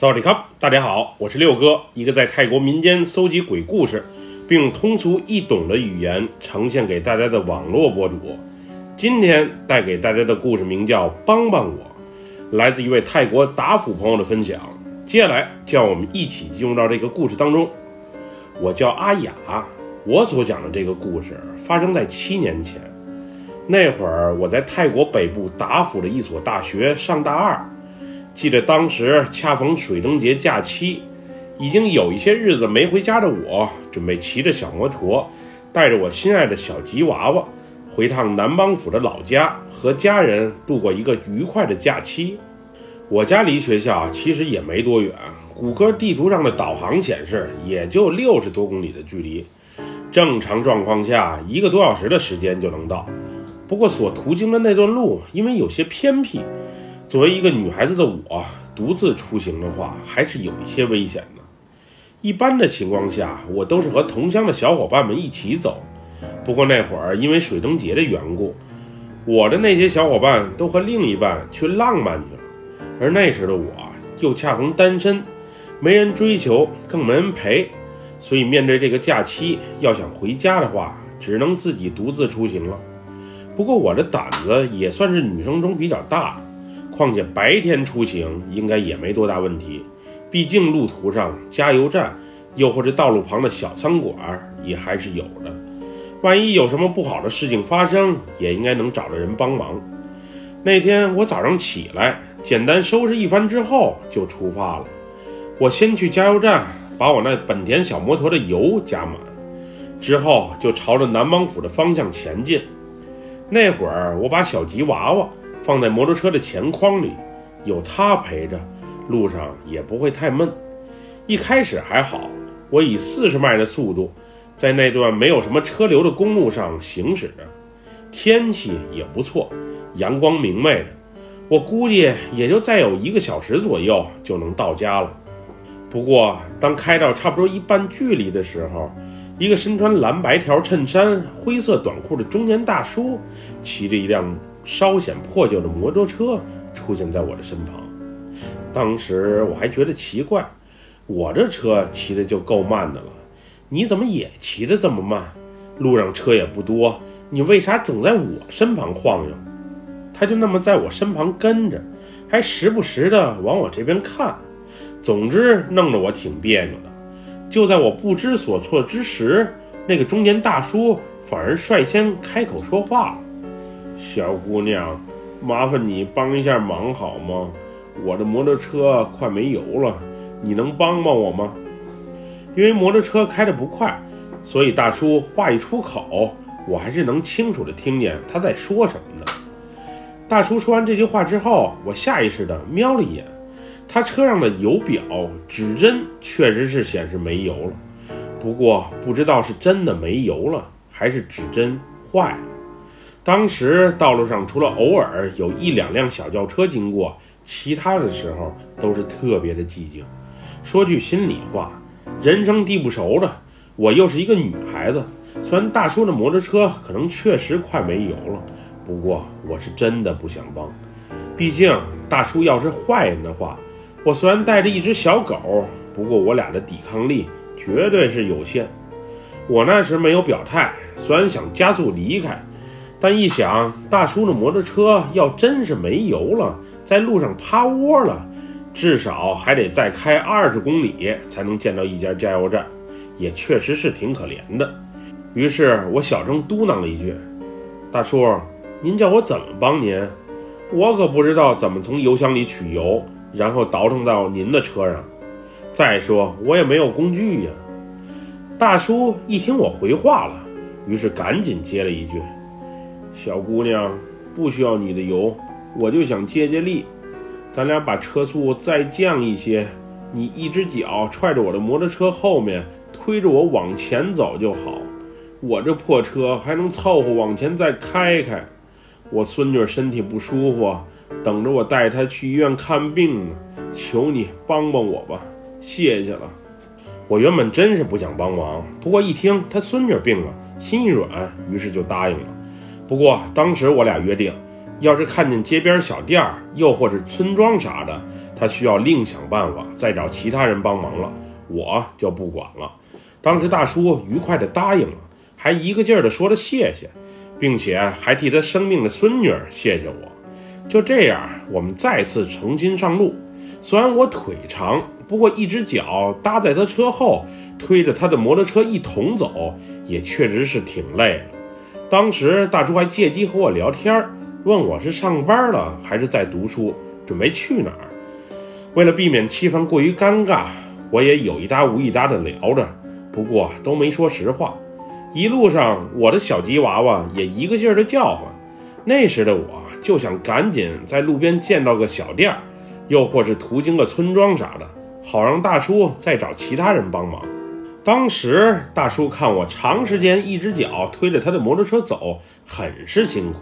萨瓦迪卡，大家好，我是六哥，一个在泰国民间搜集鬼故事，并通俗易懂的语言呈现给大家的网络博主。今天带给大家的故事名叫《帮帮我》，来自一位泰国达府朋友的分享。接下来，就让我们一起进入到这个故事当中。我叫阿雅，我所讲的这个故事发生在七年前。那会儿我在泰国北部达府的一所大学上大二。记得当时恰逢水灯节假期，已经有一些日子没回家的我，准备骑着小摩托，带着我心爱的小吉娃娃，回趟南邦府的老家，和家人度过一个愉快的假期。我家离学校其实也没多远，谷歌地图上的导航显示也就六十多公里的距离，正常状况下一个多小时的时间就能到。不过所途经的那段路因为有些偏僻。作为一个女孩子的我，独自出行的话，还是有一些危险的。一般的情况下，我都是和同乡的小伙伴们一起走。不过那会儿因为水灯节的缘故，我的那些小伙伴都和另一半去浪漫去了。而那时的我又恰逢单身，没人追求，更没人陪，所以面对这个假期，要想回家的话，只能自己独自出行了。不过我的胆子也算是女生中比较大。况且白天出行应该也没多大问题，毕竟路途上加油站，又或者道路旁的小餐馆也还是有的。万一有什么不好的事情发生，也应该能找到人帮忙。那天我早上起来，简单收拾一番之后就出发了。我先去加油站把我那本田小摩托的油加满，之后就朝着南邦府的方向前进。那会儿我把小吉娃娃。放在摩托车的前筐里，有它陪着，路上也不会太闷。一开始还好，我以四十迈的速度，在那段没有什么车流的公路上行驶着，天气也不错，阳光明媚的。我估计也就再有一个小时左右就能到家了。不过，当开到差不多一半距离的时候，一个身穿蓝白条衬衫、灰色短裤的中年大叔，骑着一辆。稍显破旧的摩托车出现在我的身旁，当时我还觉得奇怪，我这车骑的就够慢的了，你怎么也骑得这么慢？路上车也不多，你为啥总在我身旁晃悠？他就那么在我身旁跟着，还时不时的往我这边看，总之弄得我挺别扭的。就在我不知所措之时，那个中年大叔反而率先开口说话了。小姑娘，麻烦你帮一下忙好吗？我的摩托车快没油了，你能帮帮我吗？因为摩托车开得不快，所以大叔话一出口，我还是能清楚地听见他在说什么的。大叔说完这句话之后，我下意识地瞄了一眼，他车上的油表指针确实是显示没油了，不过不知道是真的没油了，还是指针坏了。当时道路上除了偶尔有一两辆小轿车经过，其他的时候都是特别的寂静。说句心里话，人生地不熟的，我又是一个女孩子。虽然大叔的摩托车可能确实快没油了，不过我是真的不想帮。毕竟大叔要是坏人的话，我虽然带着一只小狗，不过我俩的抵抗力绝对是有限。我那时没有表态，虽然想加速离开。但一想，大叔的摩托车要真是没油了，在路上趴窝了，至少还得再开二十公里才能见到一家加油站，也确实是挺可怜的。于是我小声嘟囔了一句：“大叔，您叫我怎么帮您？我可不知道怎么从油箱里取油，然后倒腾到您的车上。再说我也没有工具呀。”大叔一听我回话了，于是赶紧接了一句。小姑娘，不需要你的油，我就想借借力。咱俩把车速再降一些，你一只脚踹着我的摩托车后面，推着我往前走就好。我这破车还能凑合往前再开开。我孙女身体不舒服，等着我带她去医院看病呢。求你帮帮我吧，谢谢了。我原本真是不想帮忙，不过一听她孙女病了，心一软，于是就答应了。不过当时我俩约定，要是看见街边小店儿，又或是村庄啥的，他需要另想办法再找其他人帮忙了，我就不管了。当时大叔愉快地答应了，还一个劲儿地说着谢谢，并且还替他生病的孙女儿谢谢我。就这样，我们再次重新上路。虽然我腿长，不过一只脚搭在他车后，推着他的摩托车一同走，也确实是挺累的。当时大叔还借机和我聊天，问我是上班了还是在读书，准备去哪儿。为了避免气氛过于尴尬，我也有一搭无一搭的聊着，不过都没说实话。一路上，我的小吉娃娃也一个劲儿的叫唤。那时的我就想赶紧在路边见到个小店儿。又或是途经个村庄啥的，好让大叔再找其他人帮忙。当时大叔看我长时间一只脚推着他的摩托车走，很是辛苦，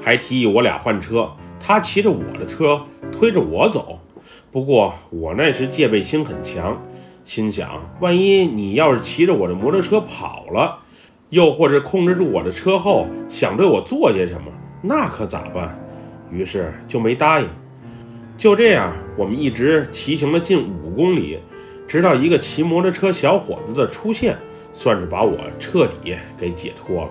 还提议我俩换车，他骑着我的车推着我走。不过我那时戒备心很强，心想万一你要是骑着我的摩托车跑了，又或者控制住我的车后想对我做些什么，那可咋办？于是就没答应。就这样，我们一直骑行了近五公里，直到一个骑摩托车小伙子的出现，算是把我彻底给解脱了。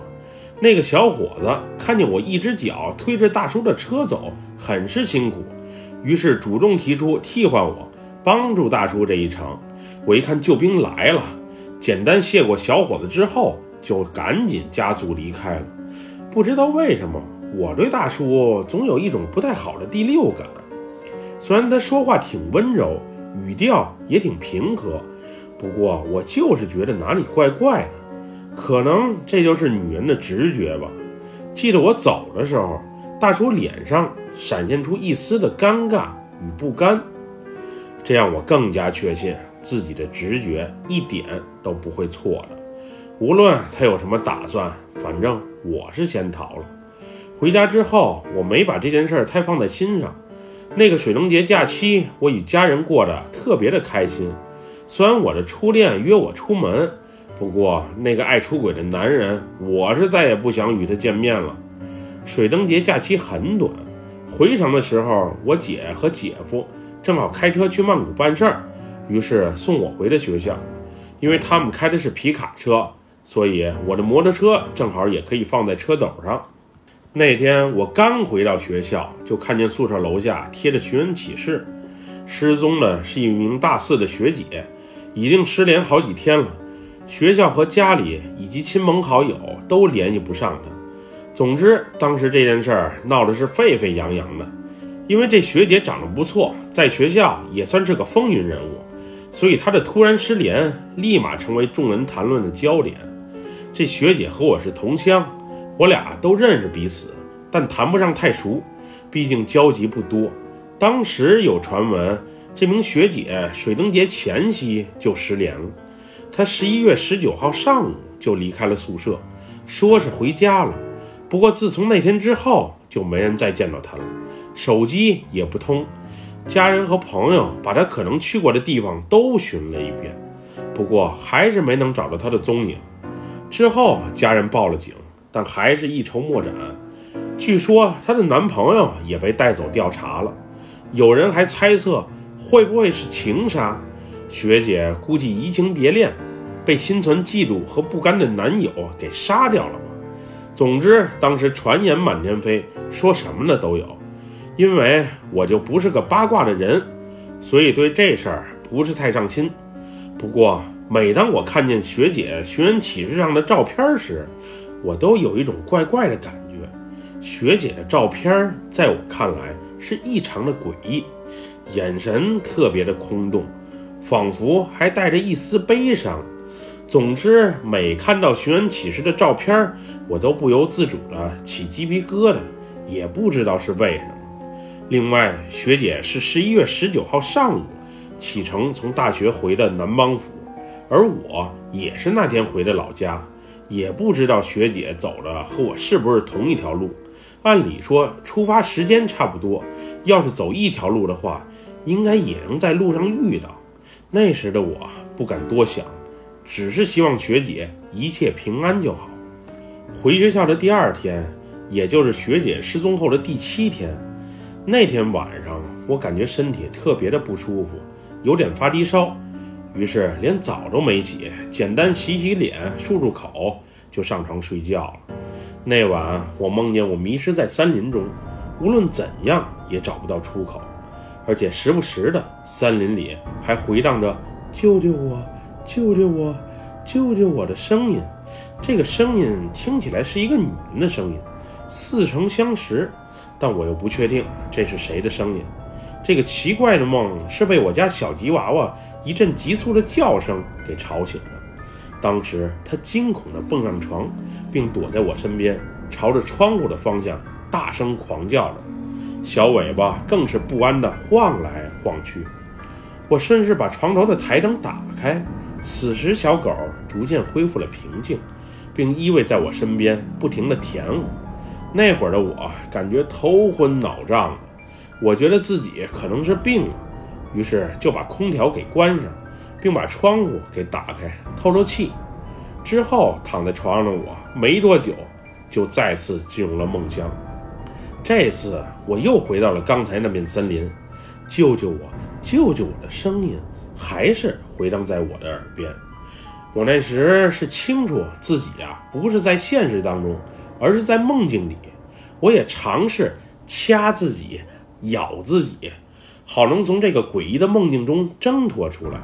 那个小伙子看见我一只脚推着大叔的车走，很是辛苦，于是主动提出替换我帮助大叔这一程。我一看救兵来了，简单谢过小伙子之后，就赶紧加速离开了。不知道为什么，我对大叔总有一种不太好的第六感。虽然他说话挺温柔，语调也挺平和，不过我就是觉得哪里怪怪的。可能这就是女人的直觉吧。记得我走的时候，大叔脸上闪现出一丝的尴尬与不甘，这让我更加确信自己的直觉一点都不会错的。无论他有什么打算，反正我是先逃了。回家之后，我没把这件事太放在心上。那个水灯节假期，我与家人过得特别的开心。虽然我的初恋约我出门，不过那个爱出轨的男人，我是再也不想与他见面了。水灯节假期很短，回城的时候，我姐和姐夫正好开车去曼谷办事儿，于是送我回了学校。因为他们开的是皮卡车，所以我的摩托车正好也可以放在车斗上。那天我刚回到学校，就看见宿舍楼下贴着寻人启事，失踪的是一名大四的学姐，已经失联好几天了。学校和家里以及亲朋好友都联系不上她。总之，当时这件事儿闹得是沸沸扬扬的。因为这学姐长得不错，在学校也算是个风云人物，所以她的突然失联立马成为众人谈论的焦点。这学姐和我是同乡。我俩都认识彼此，但谈不上太熟，毕竟交集不多。当时有传闻，这名学姐水灯节前夕就失联了。她十一月十九号上午就离开了宿舍，说是回家了。不过自从那天之后，就没人再见到她了，手机也不通。家人和朋友把她可能去过的地方都寻了一遍，不过还是没能找到她的踪影。之后家人报了警。但还是一筹莫展。据说她的男朋友也被带走调查了，有人还猜测会不会是情杀？学姐估计移情别恋，被心存嫉妒和不甘的男友给杀掉了吧？总之，当时传言满天飞，说什么的都有。因为我就不是个八卦的人，所以对这事儿不是太上心。不过，每当我看见学姐寻人启事上的照片时，我都有一种怪怪的感觉，学姐的照片在我看来是异常的诡异，眼神特别的空洞，仿佛还带着一丝悲伤。总之，每看到寻人启事的照片，我都不由自主的起鸡皮疙瘩，也不知道是为什么。另外，学姐是十一月十九号上午启程从大学回的南邦府，而我也是那天回的老家。也不知道学姐走的和我是不是同一条路。按理说出发时间差不多，要是走一条路的话，应该也能在路上遇到。那时的我不敢多想，只是希望学姐一切平安就好。回学校的第二天，也就是学姐失踪后的第七天，那天晚上我感觉身体特别的不舒服，有点发低烧，于是连澡都没洗，简单洗洗脸、漱漱口，就上床睡觉了。那晚我梦见我迷失在森林中，无论怎样也找不到出口，而且时不时的森林里还回荡着“救救我，救救我，救救我”的声音。这个声音听起来是一个女人的声音，似曾相识，但我又不确定这是谁的声音。这个奇怪的梦是被我家小吉娃娃一阵急促的叫声给吵醒了。当时他惊恐地蹦上床，并躲在我身边，朝着窗户的方向大声狂叫着，小尾巴更是不安地晃来晃去。我顺势把床头的台灯打开，此时小狗逐渐恢复了平静。并依偎在我身边，不停地舔我。那会儿的我感觉头昏脑胀的，我觉得自己可能是病了，于是就把空调给关上，并把窗户给打开透透气。之后躺在床上的我没多久就再次进入了梦乡。这次我又回到了刚才那片森林，救救我，救救我的声音还是回荡在我的耳边。我那时是清楚自己啊，不是在现实当中，而是在梦境里。我也尝试掐自己、咬自己，好能从这个诡异的梦境中挣脱出来。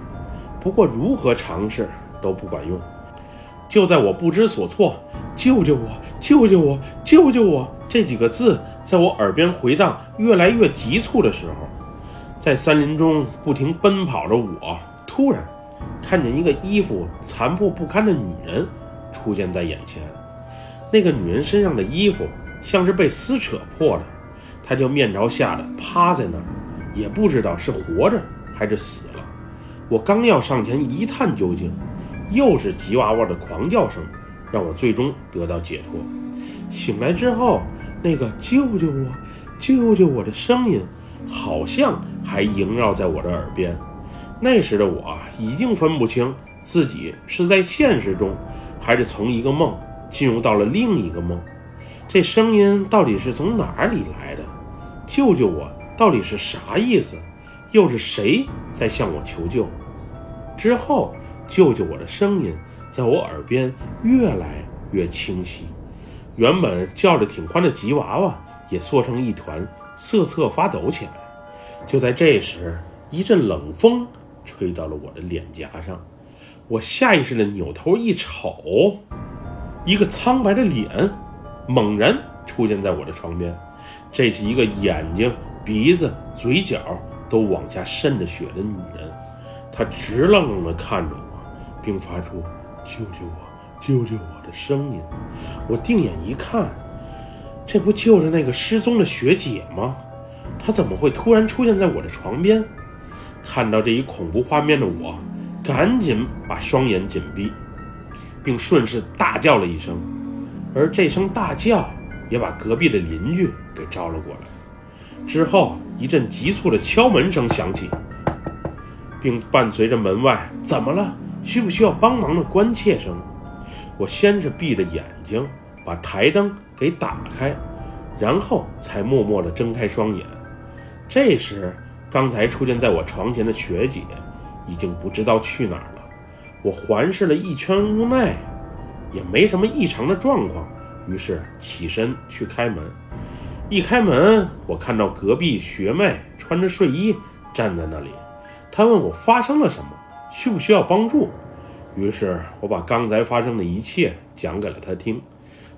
不过如何尝试都不管用。就在我不知所措，“救救我！救救我！救救我！”这几个字在我耳边回荡，越来越急促的时候，在森林中不停奔跑着我，突然。看见一个衣服残破不堪的女人出现在眼前，那个女人身上的衣服像是被撕扯破了，她就面朝下的趴在那儿，也不知道是活着还是死了。我刚要上前一探究竟，又是吉娃娃的狂叫声，让我最终得到解脱。醒来之后，那个“救救我，救救我”的声音，好像还萦绕在我的耳边。那时的我已经分不清自己是在现实中，还是从一个梦进入到了另一个梦。这声音到底是从哪里来的？救救我！到底是啥意思？又是谁在向我求救？之后，救救我的声音在我耳边越来越清晰。原本叫着挺欢的吉娃娃也缩成一团，瑟瑟发抖起来。就在这时，一阵冷风。吹到了我的脸颊上，我下意识的扭头一瞅，一个苍白的脸猛然出现在我的床边。这是一个眼睛、鼻子、嘴角都往下渗着血的女人，她直愣愣地看着我，并发出“救救我，救救我”的声音。我定眼一看，这不就是那个失踪的学姐吗？她怎么会突然出现在我的床边？看到这一恐怖画面的我，赶紧把双眼紧闭，并顺势大叫了一声，而这声大叫也把隔壁的邻居给招了过来。之后，一阵急促的敲门声响起，并伴随着门外“怎么了？需不需要帮忙”的关切声。我先是闭着眼睛把台灯给打开，然后才默默地睁开双眼。这时。刚才出现在我床前的学姐，已经不知道去哪儿了。我环视了一圈屋内，也没什么异常的状况，于是起身去开门。一开门，我看到隔壁学妹穿着睡衣站在那里。她问我发生了什么，需不需要帮助。于是我把刚才发生的一切讲给了她听。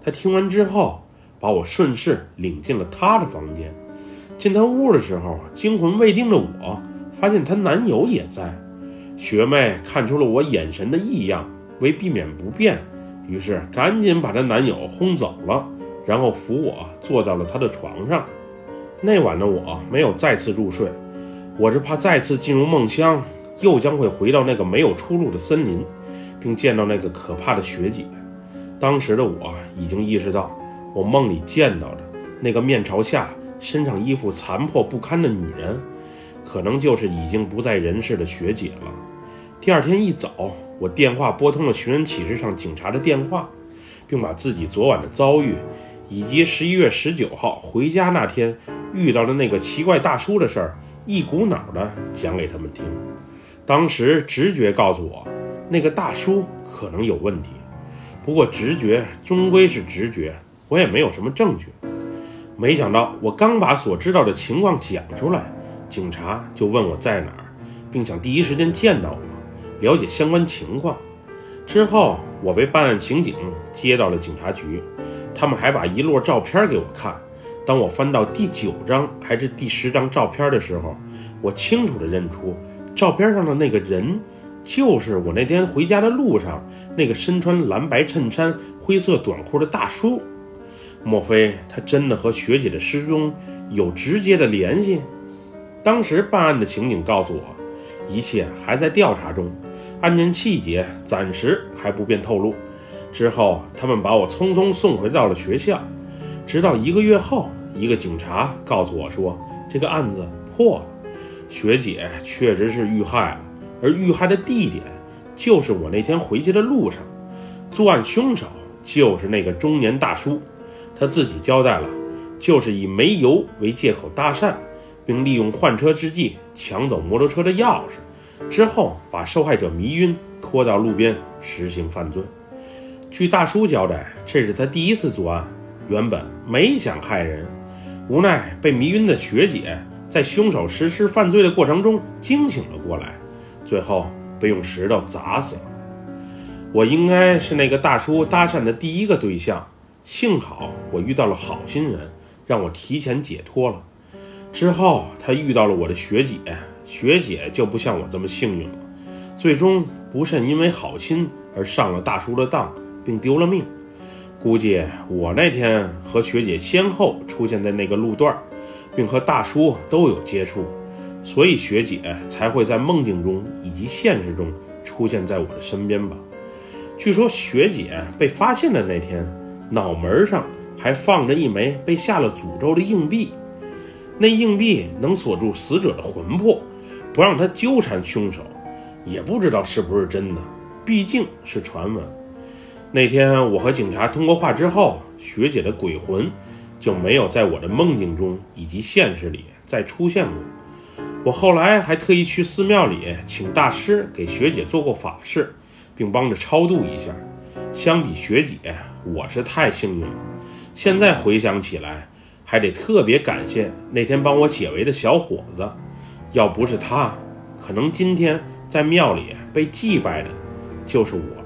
她听完之后，把我顺势领进了她的房间。进她屋的时候，惊魂未定的我发现她男友也在。学妹看出了我眼神的异样，为避免不便，于是赶紧把她男友轰走了，然后扶我坐到了她的床上。那晚的我没有再次入睡，我是怕再次进入梦乡，又将会回到那个没有出路的森林，并见到那个可怕的学姐。当时的我已经意识到，我梦里见到的那个面朝下。身上衣服残破不堪的女人，可能就是已经不在人世的学姐了。第二天一早，我电话拨通了寻人启事上警察的电话，并把自己昨晚的遭遇，以及十一月十九号回家那天遇到的那个奇怪大叔的事儿一股脑的讲给他们听。当时直觉告诉我，那个大叔可能有问题，不过直觉终归是直觉，我也没有什么证据。没想到我刚把所知道的情况讲出来，警察就问我在哪儿，并想第一时间见到我，了解相关情况。之后，我被办案刑警接到了警察局，他们还把一摞照片给我看。当我翻到第九张还是第十张照片的时候，我清楚地认出照片上的那个人，就是我那天回家的路上那个身穿蓝白衬衫、灰色短裤的大叔。莫非他真的和学姐的失踪有直接的联系？当时办案的情景告诉我，一切还在调查中，案件细节暂时还不便透露。之后，他们把我匆匆送回到了学校，直到一个月后。一个警察告诉我说，这个案子破了，学姐确实是遇害了，而遇害的地点就是我那天回去的路上，作案凶手就是那个中年大叔，他自己交代了，就是以没油为借口搭讪，并利用换车之际抢走摩托车的钥匙，之后把受害者迷晕，拖到路边实行犯罪。据大叔交代，这是他第一次作案，原本没想害人。无奈被迷晕的学姐，在凶手实施犯罪的过程中惊醒了过来，最后被用石头砸死了。我应该是那个大叔搭讪的第一个对象，幸好我遇到了好心人，让我提前解脱了。之后他遇到了我的学姐，学姐就不像我这么幸运了，最终不慎因为好心而上了大叔的当，并丢了命。估计我那天和学姐先后出现在那个路段，并和大叔都有接触，所以学姐才会在梦境中以及现实中出现在我的身边吧。据说学姐被发现的那天，脑门上还放着一枚被下了诅咒的硬币，那硬币能锁住死者的魂魄，不让他纠缠凶手。也不知道是不是真的，毕竟是传闻。那天我和警察通过话之后，学姐的鬼魂就没有在我的梦境中以及现实里再出现过。我后来还特意去寺庙里请大师给学姐做过法事，并帮着超度一下。相比学姐，我是太幸运了。现在回想起来，还得特别感谢那天帮我解围的小伙子，要不是他，可能今天在庙里被祭拜的就是我。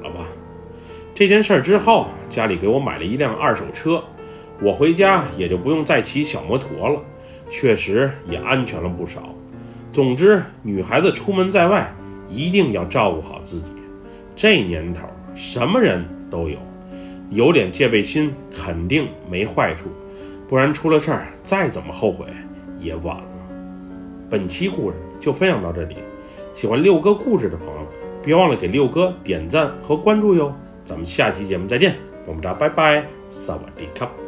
这件事儿之后，家里给我买了一辆二手车，我回家也就不用再骑小摩托了，确实也安全了不少。总之，女孩子出门在外一定要照顾好自己。这年头，什么人都有，有点戒备心肯定没坏处，不然出了事儿再怎么后悔也晚了。本期故事就分享到这里，喜欢六哥故事的朋友，别忘了给六哥点赞和关注哟。咱们下期节目再见，我们大家拜拜，萨瓦迪卡。